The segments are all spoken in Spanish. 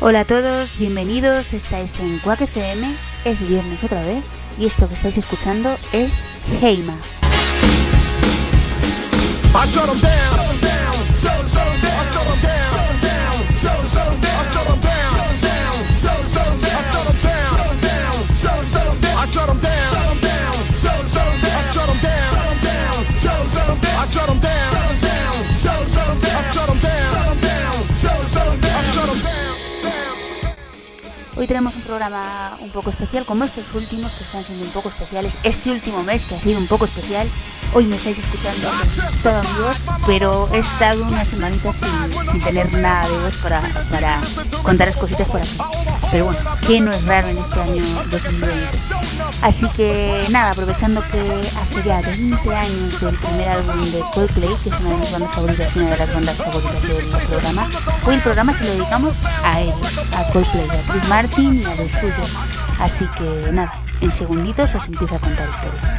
Hola a todos, bienvenidos, estáis en Quack es viernes otra vez y esto que estáis escuchando es Heima. Hoy tenemos un programa un poco especial, como estos últimos que están siendo un poco especiales. Este último mes que ha sido un poco especial. Hoy me estáis escuchando todo mi voz, pero he estado unas semanitas sin, tener nada de voz para, para contaros cositas por aquí. Pero bueno, que no es raro en este año 2020. Así que nada, aprovechando que hace ya 20 años del primer álbum de Coldplay, que es una de mis bandas favoritas y una de las bandas favoritas del programa, hoy el programa se lo dedicamos a él, a Coldplay, a Chris Martin A. Así que nada, en segunditos os empiezo a contar historias.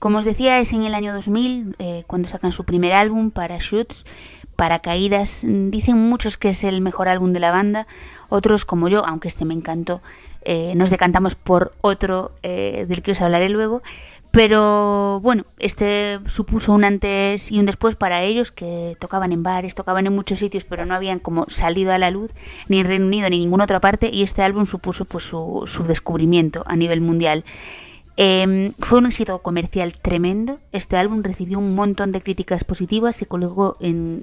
Como os decía, es en el año 2000 eh, cuando sacan su primer álbum, Parachutes, Paracaídas. Dicen muchos que es el mejor álbum de la banda, otros como yo, aunque este me encantó, eh, nos decantamos por otro eh, del que os hablaré luego. Pero bueno, este supuso un antes y un después para ellos que tocaban en bares, tocaban en muchos sitios, pero no habían como salido a la luz ni en Reino Unido ni en ninguna otra parte y este álbum supuso pues su descubrimiento a nivel mundial. Em, fue un éxito comercial tremendo. Este álbum recibió un montón de críticas positivas. Se colocó en,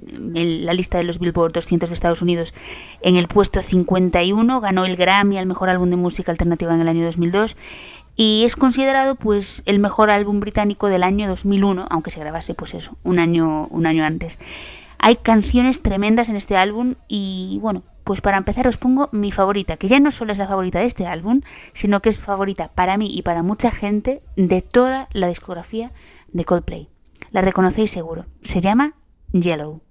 la lista de los Billboard 200 de Estados Unidos en el puesto 51. Ganó el Grammy al mejor álbum de música alternativa en el año 2002 y es considerado pues el mejor álbum británico del año 2001, aunque se grabase pues eso, un año un año antes. Hay canciones tremendas en este álbum y bueno, pues para empezar os pongo mi favorita, que ya no solo es la favorita de este álbum, sino que es favorita para mí y para mucha gente de toda la discografía de Coldplay. La reconocéis seguro. Se llama Yellow.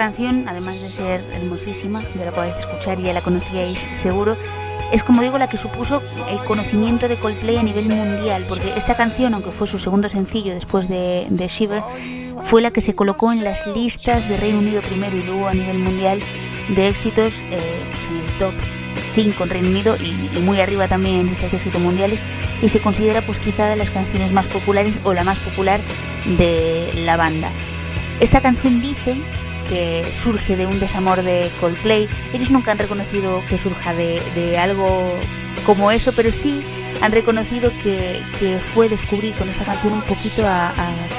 Canción, además de ser hermosísima, de la podéis escuchar y ya la conocíais seguro, es como digo la que supuso el conocimiento de Coldplay a nivel mundial, porque esta canción, aunque fue su segundo sencillo después de, Shiver, fue la que se colocó en las listas de Reino Unido primero y luego a nivel mundial de éxitos eh, pues en el top 5 en Reino Unido y, muy arriba también en listas de éxito mundiales y se considera pues quizá de las canciones más populares o la más popular de la banda. Esta canción dice que surge de un desamor de Coldplay. Ellos nunca han reconocido que surja de, algo como eso, pero sí han reconocido que, fue descubrir con esta canción un poquito a,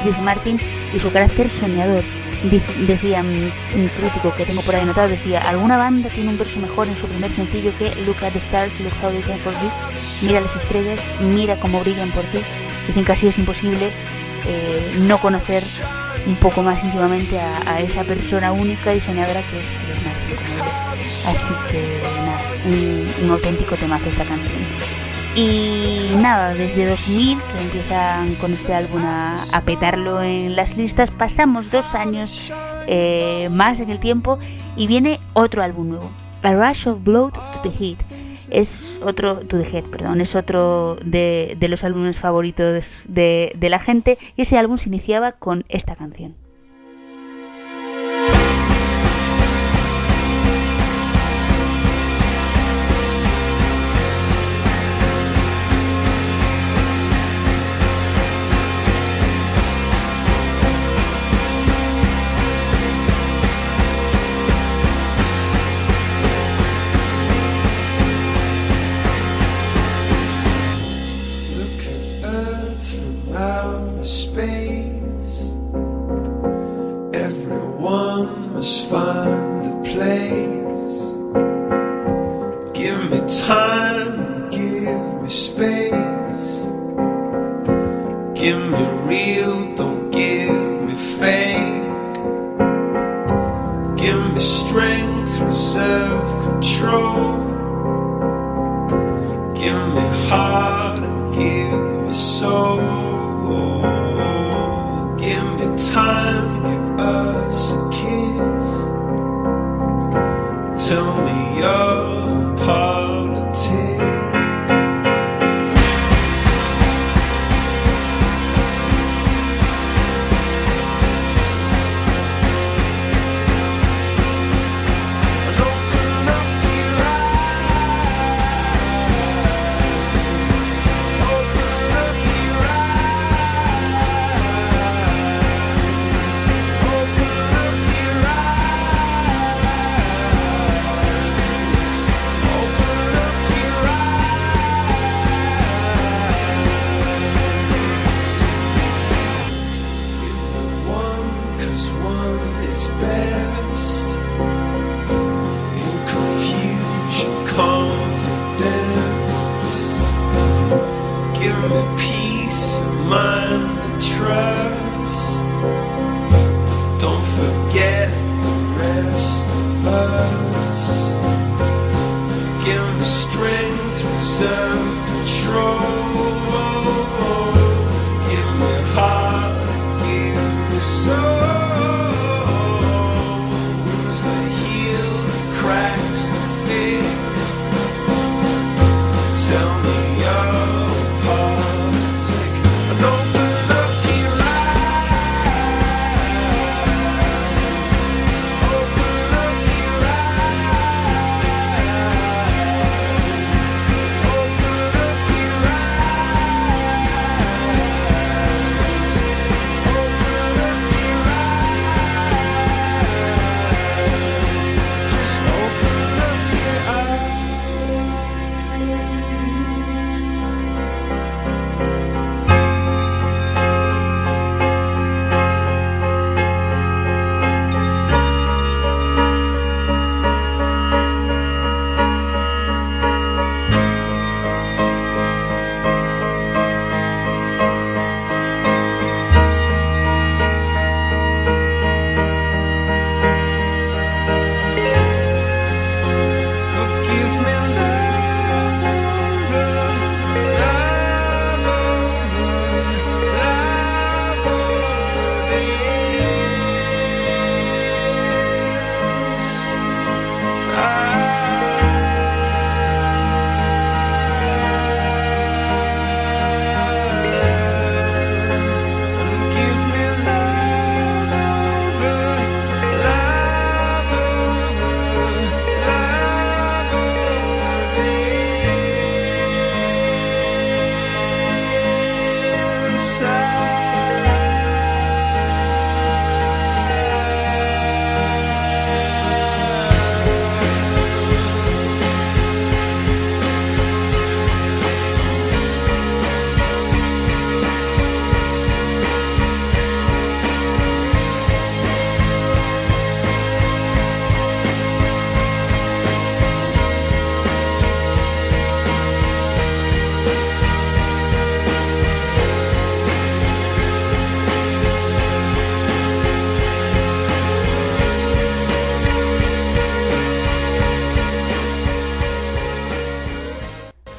Chris Martin y su carácter soñador. Decía un crítico que tengo por ahí anotado, decía, ¿alguna banda tiene un verso mejor en su primer sencillo que Look at the stars, look how they shine for you? Mira las estrellas, mira cómo brillan por ti. Dicen que así es imposible eh, no conocer un poco más íntimamente a, esa persona única y soñadora que es Chris Martin Así que nada, un, auténtico temazo esta canción. Y nada, desde 2000, que empiezan con este álbum a, petarlo en las listas, pasamos dos años eh, más en el tiempo y viene otro álbum nuevo, A Rush of Blood to the Heat es otro, To The perdón, es otro de, de los álbumes favoritos de, de la gente y ese álbum se iniciaba con esta canción.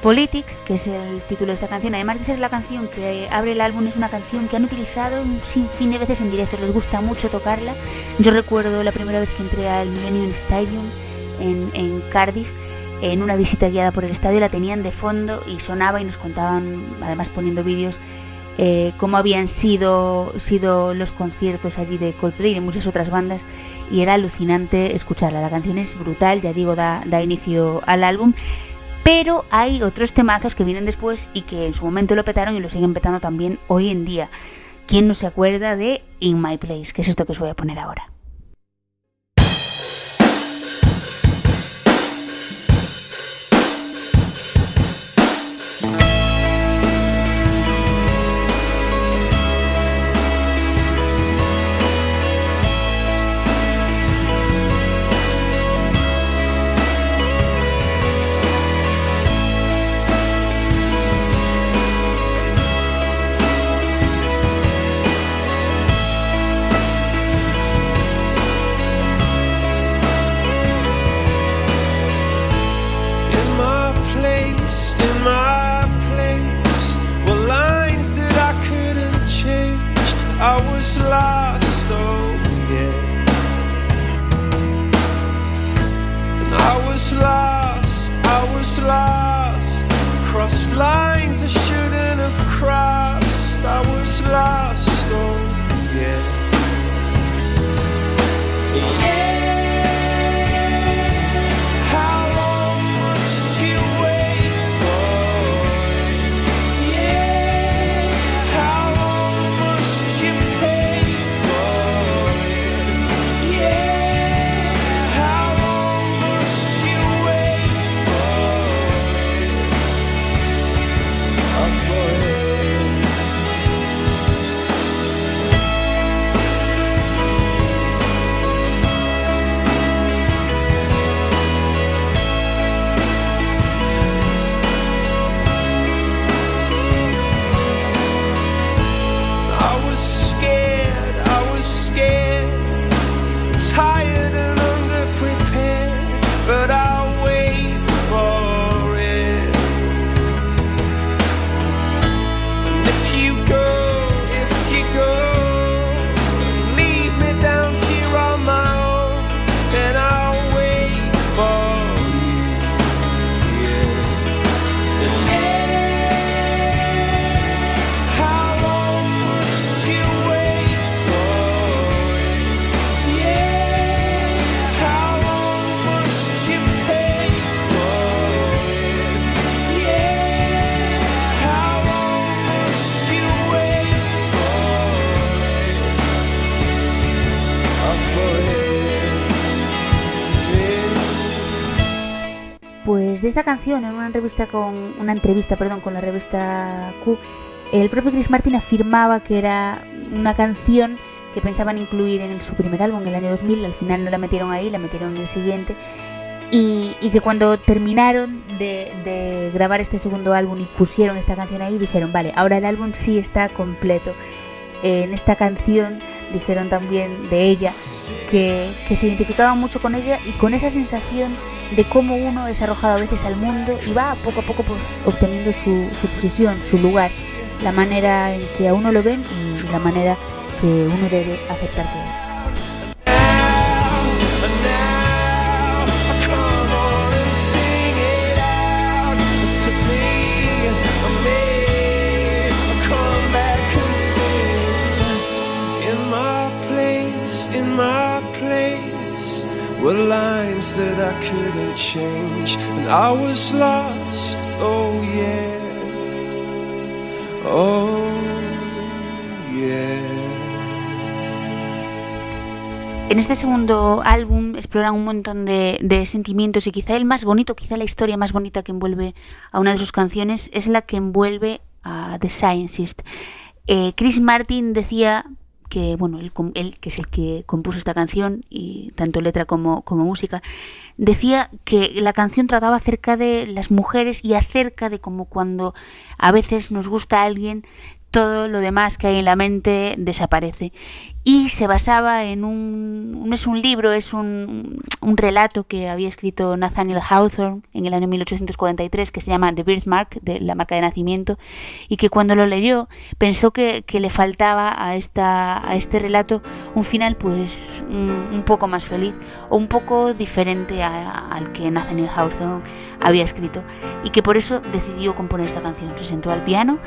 Politic, que es el título de esta canción, además de ser la canción que abre el álbum, es una canción que han utilizado un sinfín de veces en directo, les gusta mucho tocarla. Yo recuerdo la primera vez que entré al Millennium Stadium en, Cardiff, en una visita guiada por el estadio, la tenían de fondo y sonaba y nos contaban, además poniendo vídeos, eh, cómo habían sido, sido los conciertos allí de Coldplay y de muchas otras bandas y era alucinante escucharla. La canción es brutal, ya digo, da, da inicio al álbum. Pero hay otros temazos que vienen después y que en su momento lo petaron y lo siguen petando también hoy en día. ¿Quién no se acuerda de In My Place? Que es esto que os voy a poner ahora. De esta canción, en una entrevista con una entrevista, perdón, con la revista Q, el propio Chris Martin afirmaba que era una canción que pensaban incluir en su primer álbum en el año 2000, al final no la metieron ahí, la metieron en el siguiente, y, que cuando terminaron de, grabar este segundo álbum y pusieron esta canción ahí, dijeron, vale, ahora el álbum sí está completo. En esta canción dijeron también de ella que, se identificaban mucho con ella y con esa sensación de cómo uno es arrojado a veces al mundo y va poco a poco pues, obteniendo su, su, posición, su lugar, la manera en que a uno lo ven y la manera que uno debe aceptar que es. Oh, yeah. Oh, yeah. En este segundo álbum exploran un montón de, de, sentimientos y quizá el más bonito, quizá la historia más bonita que envuelve a una de sus canciones es la que envuelve a The Scientist. Eh, Chris Martin decía que bueno, él, que es el que compuso esta canción, y tanto letra como, como música, decía que la canción trataba acerca de las mujeres y acerca de cómo cuando a veces nos gusta a alguien, todo lo demás que hay en la mente desaparece. Y se basaba en un, no es un libro, es un, un, relato que había escrito Nathaniel Hawthorne en el año 1843 que se llama The Birthmark, de la marca de nacimiento, y que cuando lo leyó pensó que, que le faltaba a, esta, a este relato un final pues un, poco más feliz o un poco diferente a, al que Nathaniel Hawthorne había escrito y que por eso decidió componer esta canción. Se sentó al piano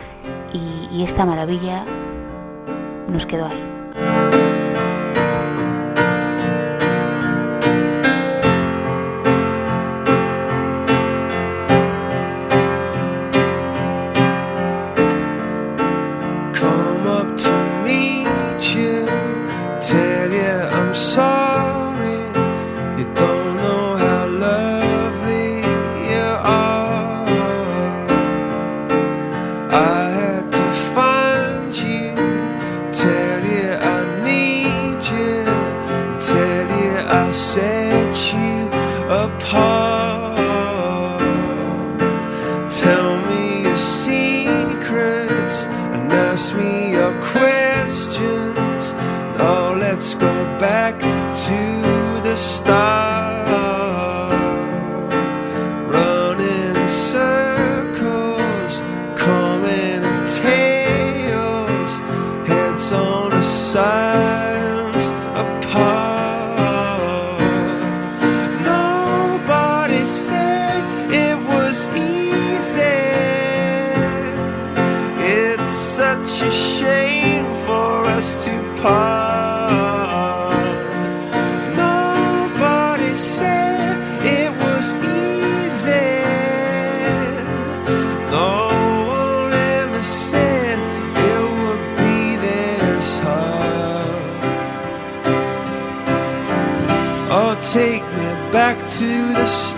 y esta maravilla nos quedó ahí. thank you and ask me your questions. Now let's go back to the start.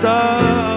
The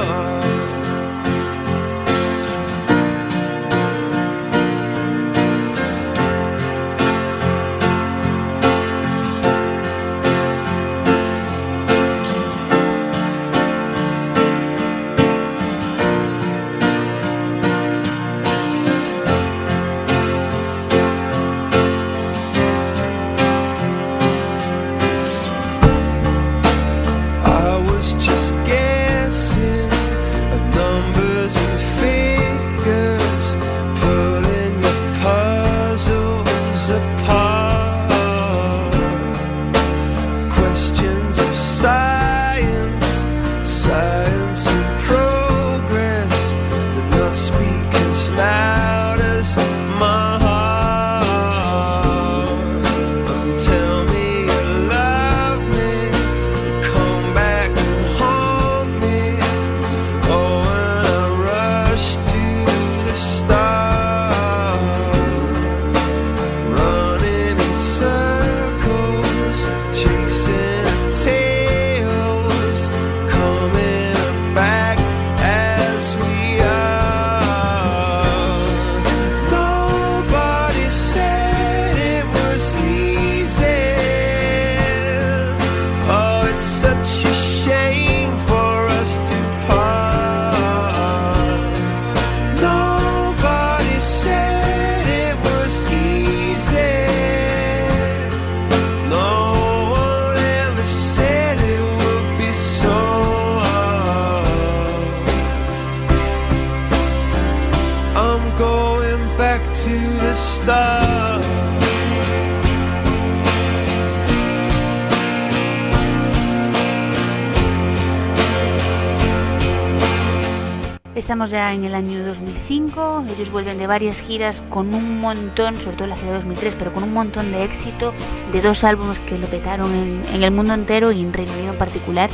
Estamos ya en el año 2005, ellos vuelven de varias giras con un montón, sobre todo la gira 2003, pero con un montón de éxito, de dos álbumes que lo petaron en, en el mundo entero y en Reino Unido en particular,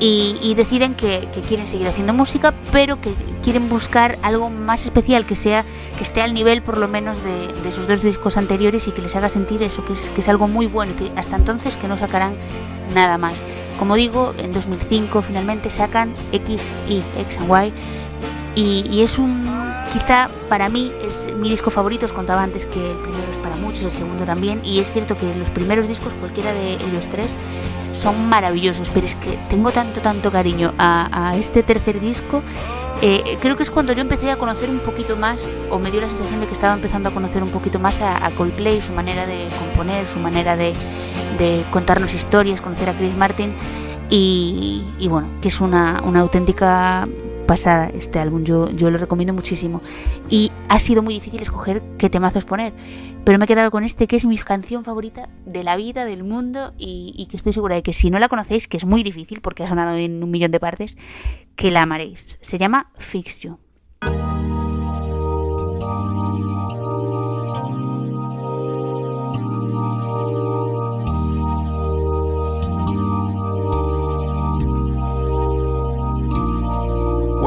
y, y deciden que, que quieren seguir haciendo música, pero que quieren buscar algo más especial, que sea que esté al nivel por lo menos de, de sus dos discos anteriores y que les haga sentir eso, que es, que es algo muy bueno y que hasta entonces que no sacarán nada más. Como digo, en 2005 finalmente sacan X y X and Y y, es un, quizá para mí es mi disco favorito, os contaba antes que el primero es para muchos, el segundo también, y es cierto que los primeros discos, cualquiera de ellos tres, son maravillosos, pero es que tengo tanto, tanto cariño a, este tercer disco Eh, creo que es cuando yo empecé a conocer un poquito más, o me dio la sensación de que estaba empezando a conocer un poquito más a, Coldplay, su manera de componer, su manera de, de, contarnos historias, conocer a Chris Martin, y, y bueno, que es una auténtica pasada este álbum, yo, yo lo recomiendo muchísimo. Y ha sido muy difícil escoger qué temazos poner, pero me he quedado con este que es mi canción favorita de la vida, del mundo, y, y que estoy segura de que si no la conocéis, que es muy difícil porque ha sonado en un millón de partes, que la amaréis. Se llama Fix You.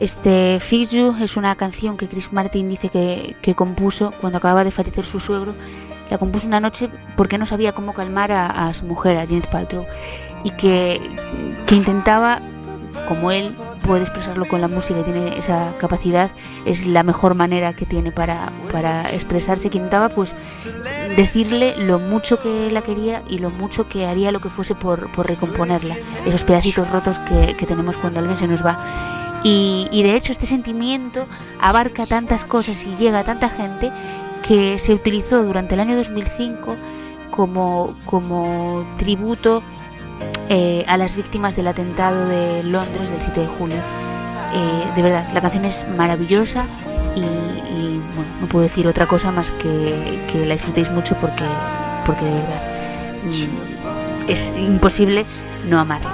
Este Fix You es una canción que Chris Martin dice que, compuso cuando acababa de fallecer su suegro. La compuso una noche porque no sabía cómo calmar a, su mujer, a Janet Paltrow, y que, intentaba, como él puede expresarlo con la música tiene esa capacidad, es la mejor manera que tiene para, expresarse, que intentaba pues decirle lo mucho que la quería y lo mucho que haría lo que fuese por, recomponerla, esos pedacitos rotos que tenemos cuando alguien se nos va. Y, y de hecho este sentimiento abarca tantas cosas y llega a tanta gente que se utilizó durante el año 2005 como, como tributo eh, a las víctimas del atentado de Londres del 7 de julio. Eh, de verdad, la canción es maravillosa y, y, bueno, no puedo decir otra cosa más que, que la disfrutéis mucho porque, porque de verdad mm, es imposible no amarla.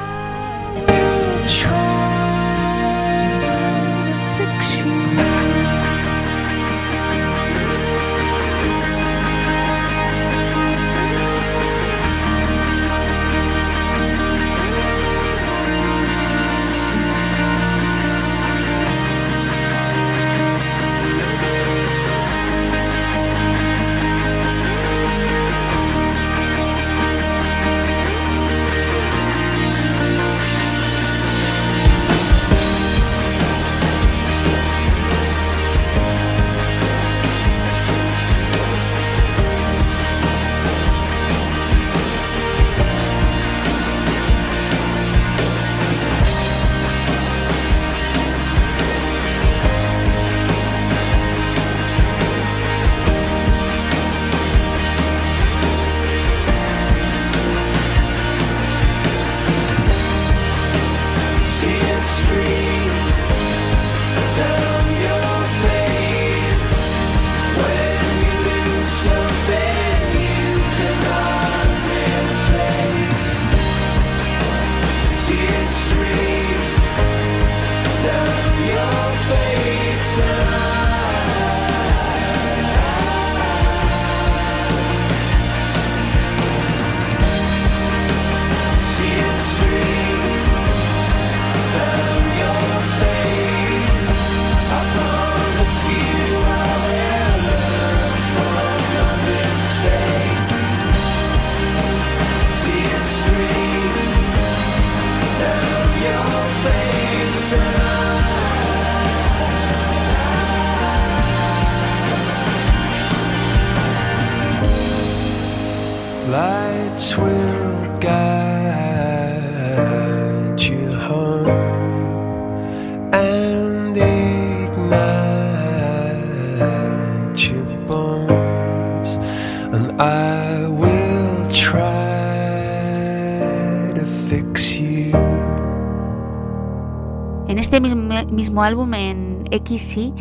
En este mismo, mismo álbum, en XY,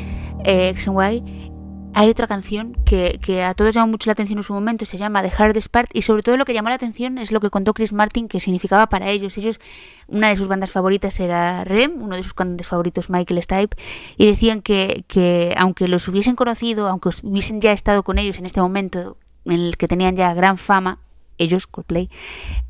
eh, X and Y, hay otra canción que, a todos llamó mucho la atención en su momento, se llama The Hardest Part, y sobre todo lo que llamó la atención es lo que contó Chris Martin, que significaba para ellos. Ellos, una de sus bandas favoritas era Rem, uno de sus cantantes favoritos Michael Stipe, y decían que aunque los hubiesen conocido, aunque hubiesen ya estado con ellos en este momento en el que tenían ya gran fama, ellos, Coldplay,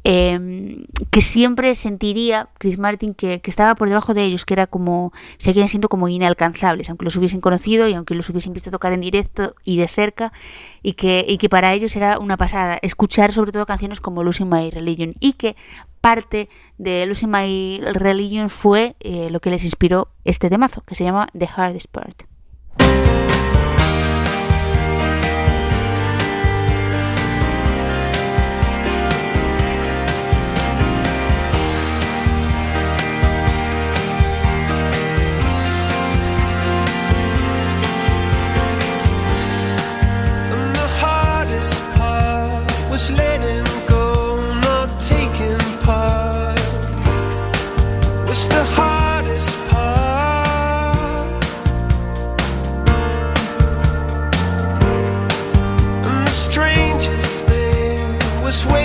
eh, que siempre sentiría Chris Martin que, que, estaba por debajo de ellos, que era como, seguían siendo como inalcanzables, aunque los hubiesen conocido y aunque los hubiesen visto tocar en directo y de cerca, y que, y que para ellos era una pasada escuchar sobre todo canciones como Losing My Religion, y que parte de Losing My Religion fue eh, lo que les inspiró este temazo, que se llama The Hardest Part. Was letting go, not taking part. Was the hardest part. And the strangest thing was waiting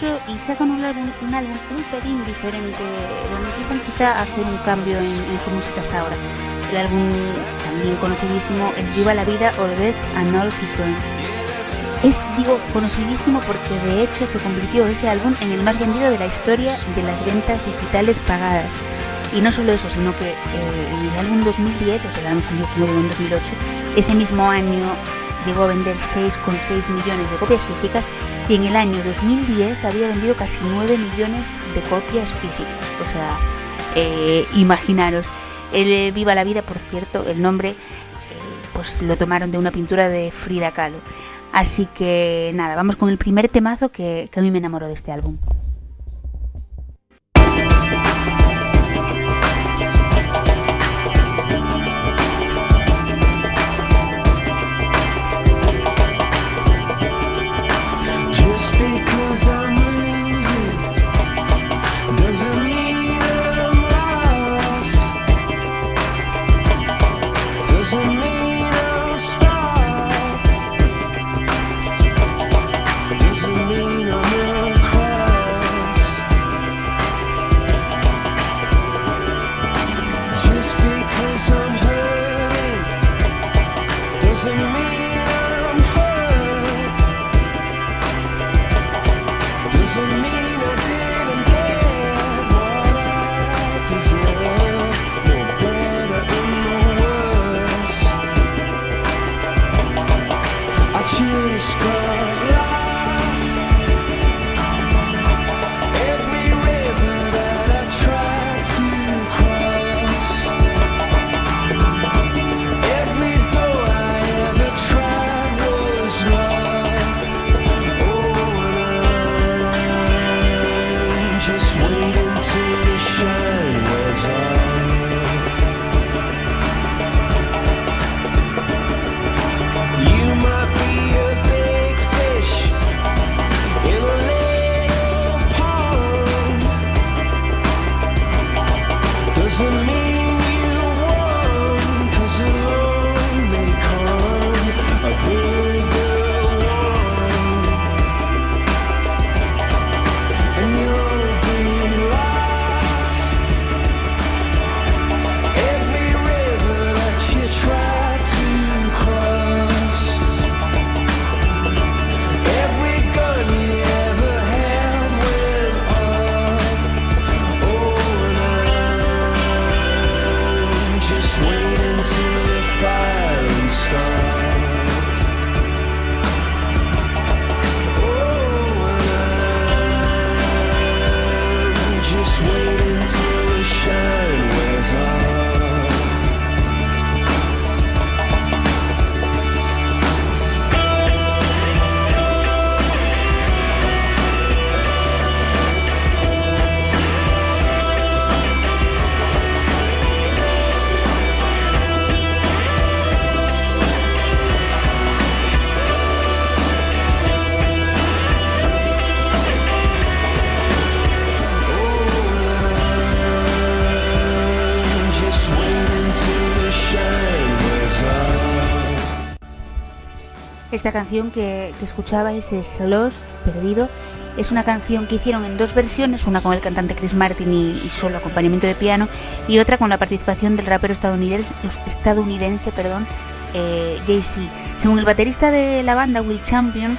2008 y sacan un álbum, un álbum un pelín diferente, donde empiezan quizá a hacer un cambio en, en, su música hasta ahora. El álbum, también conocidísimo, es Viva la Vida or Death and All His Friends. Es, digo, conocidísimo porque de hecho se convirtió ese álbum en el más vendido de la historia de las ventas digitales pagadas. Y no solo eso, sino que eh, en el álbum 2010, o sea, el álbum salió en 2008, ese mismo año llegó a vender 6,6 millones de copias físicas y en el año 2010 había vendido casi 9 millones de copias físicas. O sea, eh, imaginaros. El eh, Viva la Vida, por cierto, el nombre pues lo tomaron de una pintura de Frida Kahlo. Así que nada, vamos con el primer temazo que, que a mí me enamoró de este álbum. Esta canción que, que escuchabais es Lost, Perdido. Es una canción que hicieron en dos versiones, una con el cantante Chris Martin y, y solo acompañamiento de piano, y otra con la participación del rapero estadounidense, estadounidense perdón, eh, Jay-Z. Según el baterista de la banda, Will Champion,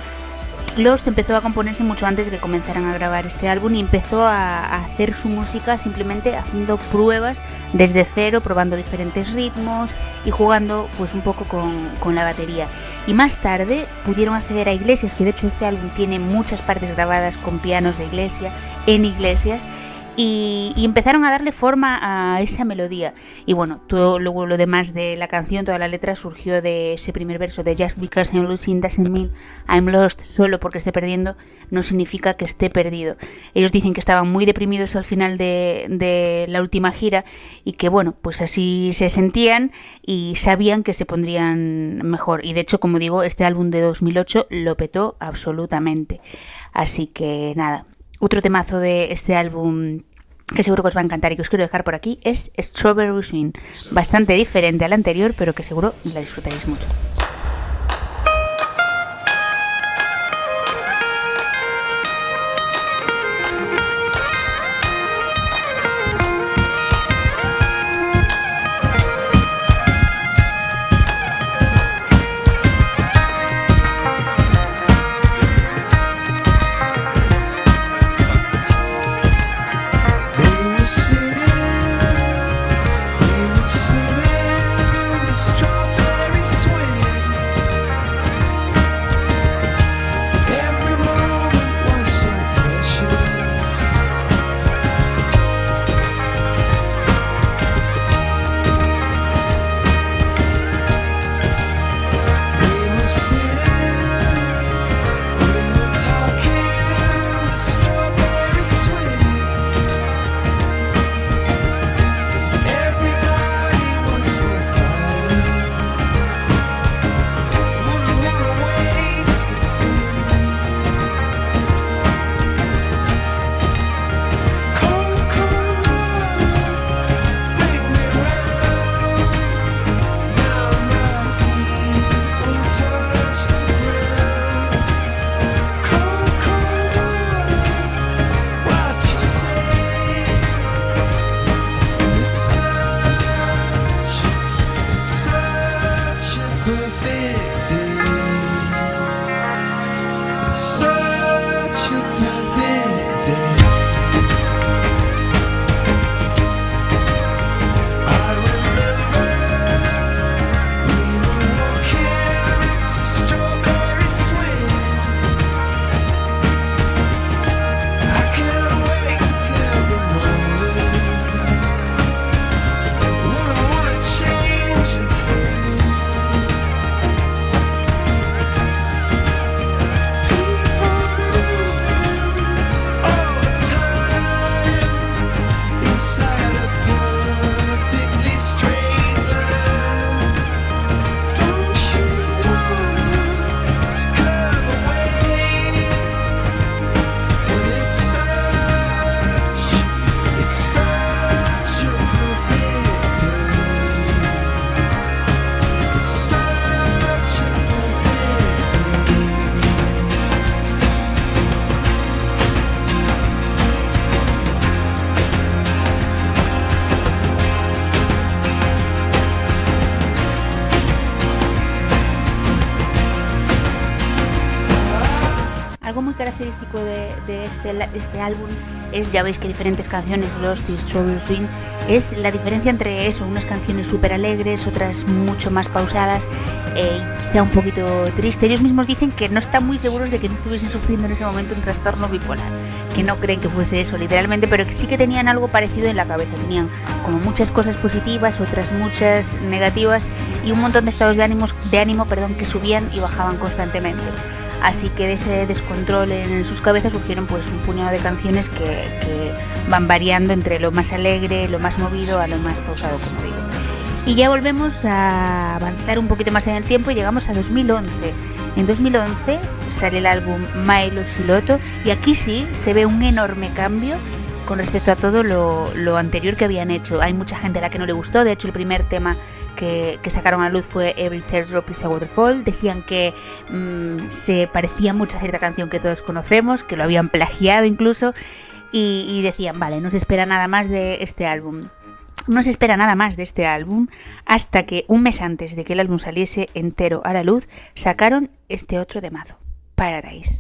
Lost empezó a componerse mucho antes de que comenzaran a grabar este álbum y empezó a, hacer su música simplemente haciendo pruebas desde cero, probando diferentes ritmos y jugando pues un poco con, con la batería. Y más tarde pudieron acceder a iglesias, que de hecho este álbum tiene muchas partes grabadas con pianos de iglesia, en iglesias, y, y empezaron a darle forma a esa melodía. Y bueno, todo luego lo demás de la canción, toda la letra surgió de ese primer verso de Just because I'm losing doesn't mean I'm lost. Solo porque esté perdiendo no significa que esté perdido. Ellos dicen que estaban muy deprimidos al final de, de la última gira y que bueno, pues así se sentían y sabían que se pondrían mejor. Y de hecho, como digo, este álbum de 2008 lo petó absolutamente. Así que nada, otro temazo de este álbum que seguro que os va a encantar y que os quiero dejar por aquí es Strawberry Swing. Bastante diferente al anterior, pero que seguro la disfrutaréis mucho. Este, este álbum es, ya veis que diferentes canciones, Lost Strawberry Swing, es la diferencia entre eso, unas canciones súper alegres, otras mucho más pausadas eh, quizá un poquito triste. Ellos mismos dicen que no están muy seguros de que no estuviesen sufriendo en ese momento un trastorno bipolar, que no creen que fuese eso literalmente, pero que sí que tenían algo parecido en la cabeza, tenían como muchas cosas positivas, otras muchas negativas y un montón de estados de, ánimos, de ánimo perdón, que subían y bajaban constantemente. Así que de ese descontrol en sus cabezas surgieron pues un puñado de canciones que, que van variando entre lo más alegre, lo más movido a lo más pausado, como digo. Y ya volvemos a avanzar un poquito más en el tiempo y llegamos a 2011. En 2011 sale el álbum Milo Siloto y aquí sí se ve un enorme cambio con respecto a todo lo, lo, anterior que habían hecho. Hay mucha gente a la que no le gustó, de hecho el primer tema que, sacaron a la luz fue Every Teardrop is a Waterfall, decían que mmm, se parecía mucho a cierta canción que todos conocemos, que lo habían plagiado incluso, y, y decían, vale, no se espera nada más de este álbum. No se espera nada más de este álbum hasta que un mes antes de que el álbum saliese entero a la luz, sacaron este otro de mazo, Paradise.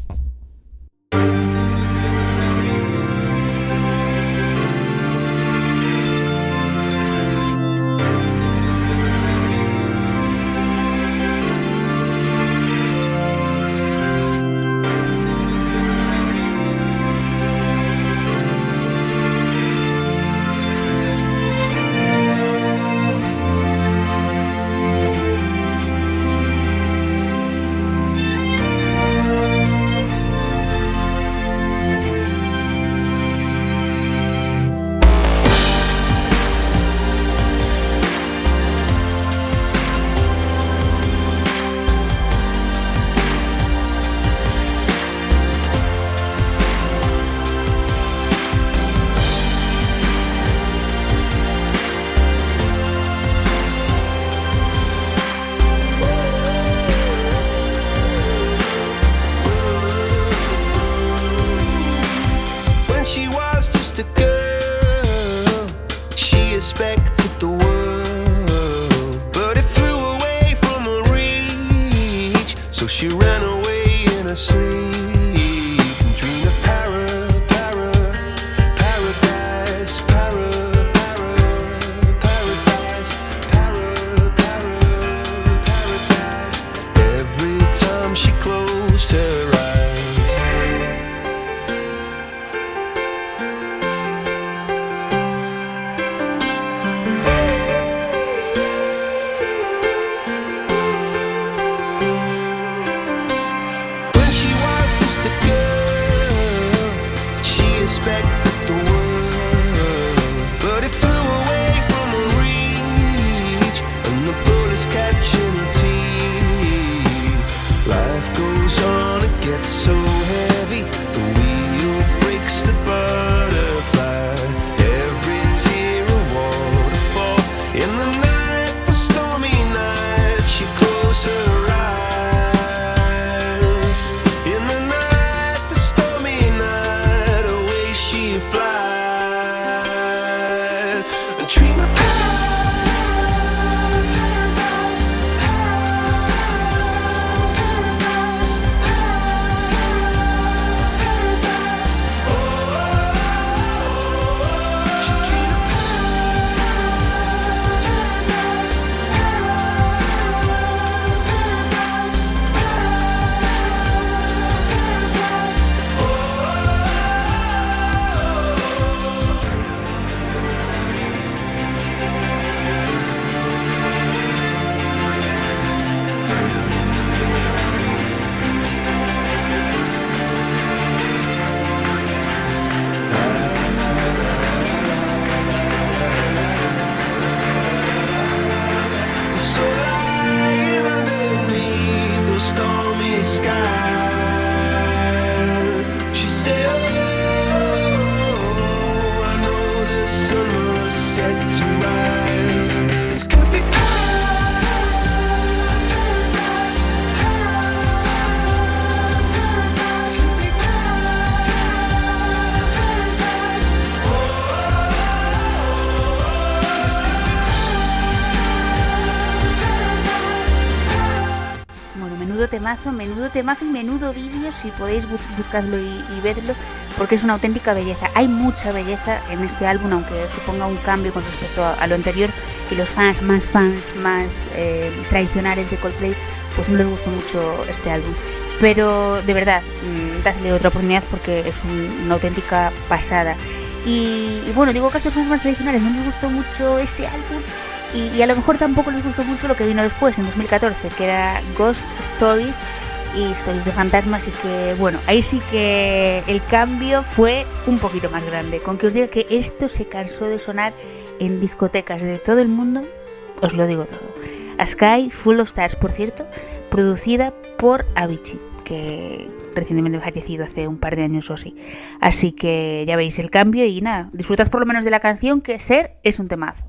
Menudo temazo y menudo vídeo, si podéis buscarlo y, y, verlo, porque es una auténtica belleza. Hay mucha belleza en este álbum, aunque suponga un cambio con respecto a, lo anterior, y los fans más fans, más eh, tradicionales de Coldplay, pues no les gustó mucho este álbum. Pero de verdad, mm, dadle otra oportunidad porque es una auténtica pasada. Y, bueno, digo que a estos fans más tradicionales no les gustó mucho ese álbum y, a lo mejor tampoco les gustó mucho lo que vino después, en 2014, que era Ghost Stories y Stories de Fantasmas y que bueno, ahí sí que el cambio fue un poquito más grande. Con que os diga que esto se cansó de sonar en discotecas de todo el mundo, os lo digo todo. A Sky Full of Stars, por cierto, producida por Avicii que recientemente fallecido hace un par de años o así. Así que ya veis el cambio y nada, disfrutas por lo menos de la canción que Ser es un temazo.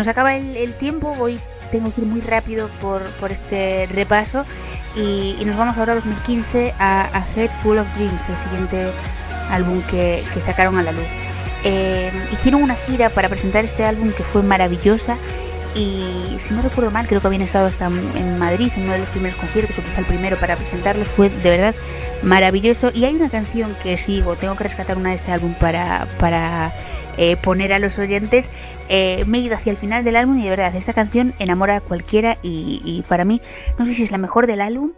Nos acaba el, tiempo, hoy tengo que ir muy rápido por, este repaso y, nos vamos ahora a 2015 a, Head Full of Dreams, el siguiente álbum que, sacaron a la luz. Eh, hicieron una gira para presentar este álbum que fue maravillosa y si no recuerdo mal creo que habían estado hasta en Madrid en uno de los primeros conciertos o quizá el primero para presentarlo fue de verdad maravilloso y hay una canción que sigo tengo que rescatar una de este álbum para, para eh, poner a los oyentes, eh, me he ido hacia el final del álbum y de verdad, esta canción enamora a cualquiera y, para mí, no sé si es la mejor del álbum,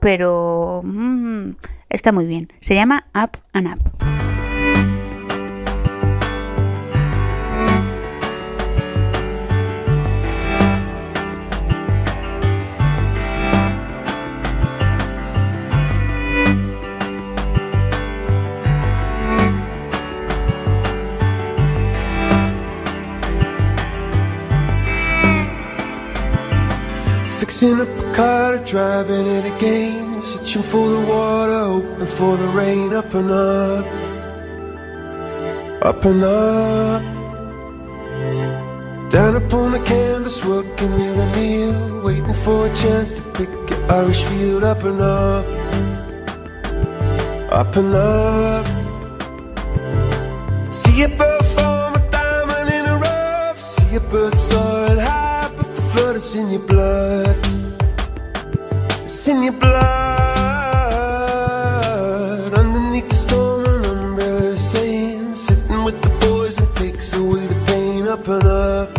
pero mm, está muy bien. Se llama Up and Up. Fixing up a car, driving it again. Searching for the water, hoping for the rain. Up and up, up and up. Down upon the canvas, working in a meal. Waiting for a chance to pick an Irish field. Up and up, up and up. See a bird form a diamond in a rough. See a bird soaring high, is in your blood. It's in your blood. Underneath the storm, an umbrella saying, sitting with the boys and takes away the pain. Up and up,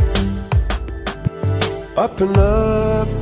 up and up.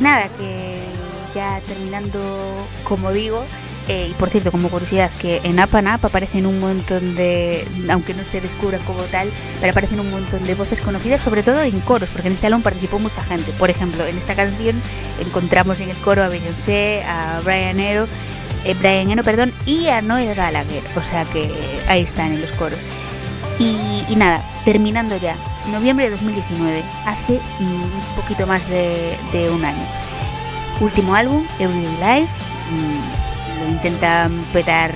Y nada, que ya terminando, como digo, eh, y por cierto, como curiosidad, que en Up and Up aparecen un montón de, aunque no se descubran como tal, pero aparecen un montón de voces conocidas, sobre todo en coros, porque en este álbum participó mucha gente. Por ejemplo, en esta canción encontramos en el coro a Beyoncé, a Brian Eno, eh, perdón, y a Noel Gallagher, o sea que ahí están en los coros. Y nada, terminando ya, noviembre de 2019, hace un poquito más de, un año. último álbum, Everyday Life. Mm, lo intentan petar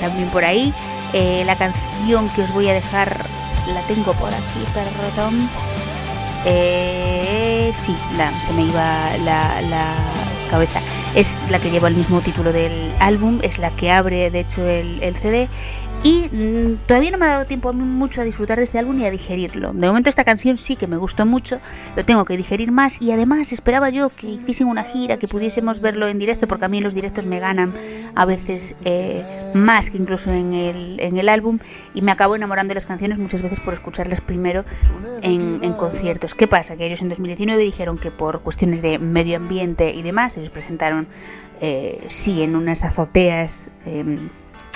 también por ahí. Eh, la canción que os voy a dejar la tengo por aquí, perdón. Eh, sí, la, se me iba la, la cabeza. Es la que lleva el mismo título del álbum, es la que abre de hecho el CD y mm, todavía no me ha dado tiempo a mí mucho a disfrutar de este álbum y a digerirlo. De momento esta canción sí que me gustó mucho, lo tengo que digerir más y además esperaba yo que hiciesen una gira, que pudiésemos verlo en directo, porque a mí los directos me ganan a veces eh, más que incluso en el, en el álbum y me acabo enamorando de las canciones muchas veces por escucharlas primero en, conciertos. ¿Qué pasa? Que ellos en 2019 dijeron que por cuestiones de medio ambiente y demás, ellos presentaron, eh, sí, en unas azoteas. Eh,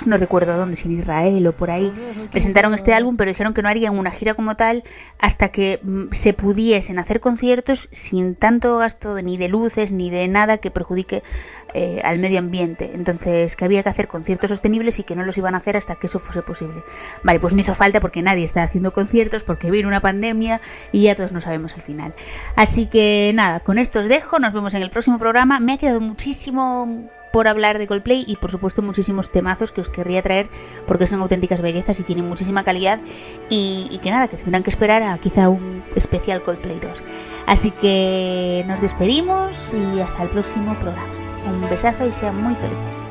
no recuerdo dónde, si en Israel o por ahí, presentaron este álbum, pero dijeron que no harían una gira como tal hasta que mm, se pudiesen hacer conciertos sin tanto gasto ni de luces ni de nada que perjudique eh, al medio ambiente. Entonces, que había que hacer conciertos sostenibles y que no los iban a hacer hasta que eso fuese posible. Vale, pues no hizo falta porque nadie está haciendo conciertos, porque vino una pandemia y ya todos no sabemos al final. Así que nada, con esto os dejo, nos vemos en el próximo programa. Me ha quedado muchísimo por hablar de Coldplay y por supuesto muchísimos temazos que os querría traer porque son auténticas bellezas y tienen muchísima calidad y, que nada, que tendrán que esperar a quizá un especial Coldplay 2. Así que nos despedimos y hasta el próximo programa. Un besazo y sean muy felices.